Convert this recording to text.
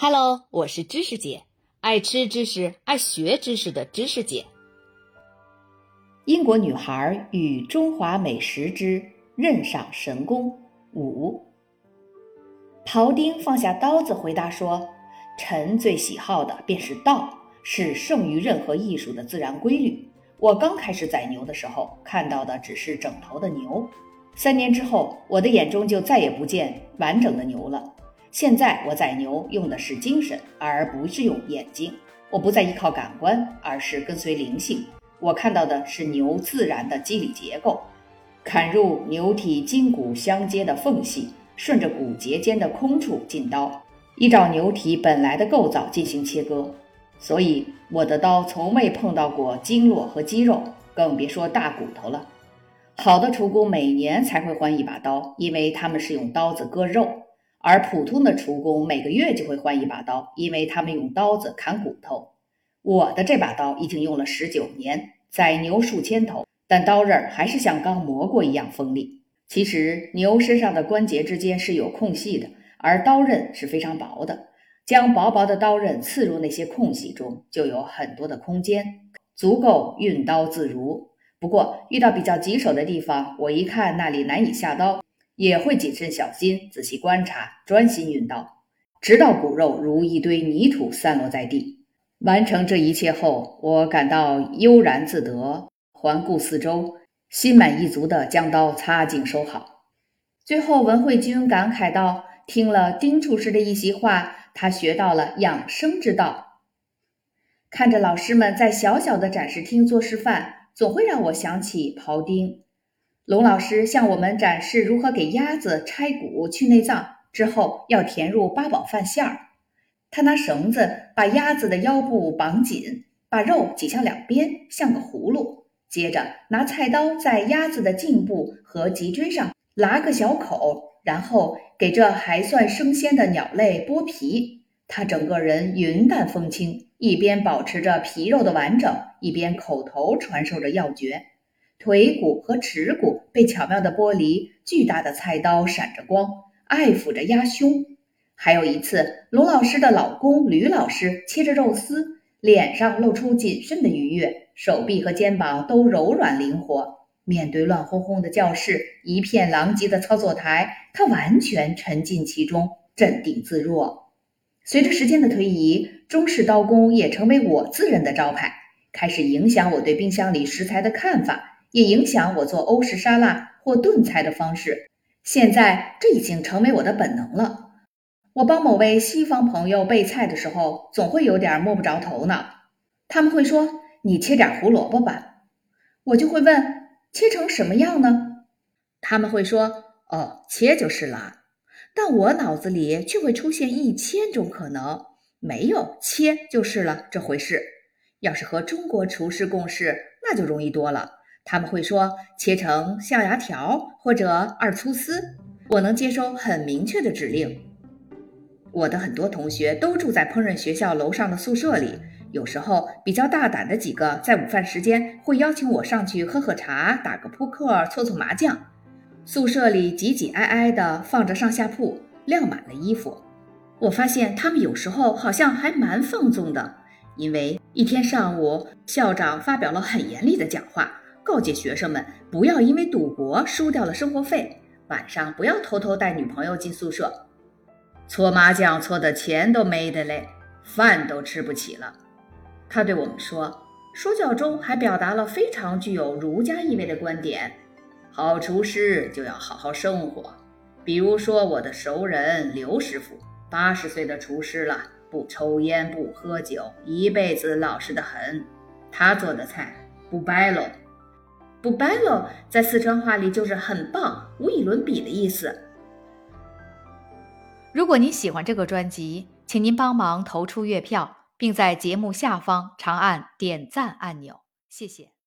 Hello，我是知识姐，爱吃知识、爱学知识的知识姐。英国女孩与中华美食之任赏神功五。庖丁放下刀子，回答说：“臣最喜好的便是道，是胜于任何艺术的自然规律。我刚开始宰牛的时候，看到的只是整头的牛，三年之后，我的眼中就再也不见完整的牛了。”现在我宰牛用的是精神，而不是用眼睛。我不再依靠感官，而是跟随灵性。我看到的是牛自然的肌理结构，砍入牛体筋骨相接的缝隙，顺着骨节间的空处进刀，依照牛体本来的构造进行切割。所以我的刀从未碰到过经络和肌肉，更别说大骨头了。好的厨工每年才会换一把刀，因为他们是用刀子割肉。而普通的厨工每个月就会换一把刀，因为他们用刀子砍骨头。我的这把刀已经用了十九年，宰牛数千头，但刀刃还是像刚磨过一样锋利。其实牛身上的关节之间是有空隙的，而刀刃是非常薄的。将薄薄的刀刃刺入那些空隙中，就有很多的空间，足够运刀自如。不过遇到比较棘手的地方，我一看那里难以下刀。也会谨慎小心，仔细观察，专心运刀，直到骨肉如一堆泥土散落在地。完成这一切后，我感到悠然自得，环顾四周，心满意足地将刀擦净收好。最后，文慧君感慨道：“听了丁厨师的一席话，他学到了养生之道。看着老师们在小小的展示厅做示范，总会让我想起庖丁。”龙老师向我们展示如何给鸭子拆骨去内脏之后，要填入八宝饭馅儿。他拿绳子把鸭子的腰部绑紧，把肉挤向两边，像个葫芦。接着拿菜刀在鸭子的颈部和脊椎上拉个小口，然后给这还算生鲜的鸟类剥皮。他整个人云淡风轻，一边保持着皮肉的完整，一边口头传授着要诀。腿骨和耻骨被巧妙的剥离，巨大的菜刀闪着光，爱抚着鸭胸。还有一次，卢老师的老公吕老师切着肉丝，脸上露出谨慎的愉悦，手臂和肩膀都柔软灵活。面对乱哄哄的教室，一片狼藉的操作台，他完全沉浸其中，镇定自若。随着时间的推移，中式刀工也成为我自认的招牌，开始影响我对冰箱里食材的看法。也影响我做欧式沙拉或炖菜的方式。现在这已经成为我的本能了。我帮某位西方朋友备菜的时候，总会有点摸不着头脑。他们会说：“你切点胡萝卜吧。”我就会问：“切成什么样呢？”他们会说：“哦，切就是了。”但我脑子里却会出现一千种可能，没有切就是了这回事。要是和中国厨师共事，那就容易多了。他们会说切成象牙条或者二粗丝，我能接收很明确的指令。我的很多同学都住在烹饪学校楼上的宿舍里，有时候比较大胆的几个在午饭时间会邀请我上去喝喝茶、打个扑克、搓搓麻将。宿舍里挤挤挨挨的放着上下铺，晾满了衣服。我发现他们有时候好像还蛮放纵的，因为一天上午校长发表了很严厉的讲话。告诫学生们不要因为赌博输掉了生活费，晚上不要偷偷带女朋友进宿舍，搓麻将搓的钱都没得嘞，饭都吃不起了。他对我们说，说教中还表达了非常具有儒家意味的观点：好厨师就要好好生活。比如说我的熟人刘师傅，八十岁的厨师了，不抽烟不喝酒，一辈子老实的很。他做的菜不白喽。不白喽，在四川话里就是很棒、无与伦比的意思。如果您喜欢这个专辑，请您帮忙投出月票，并在节目下方长按点赞按钮，谢谢。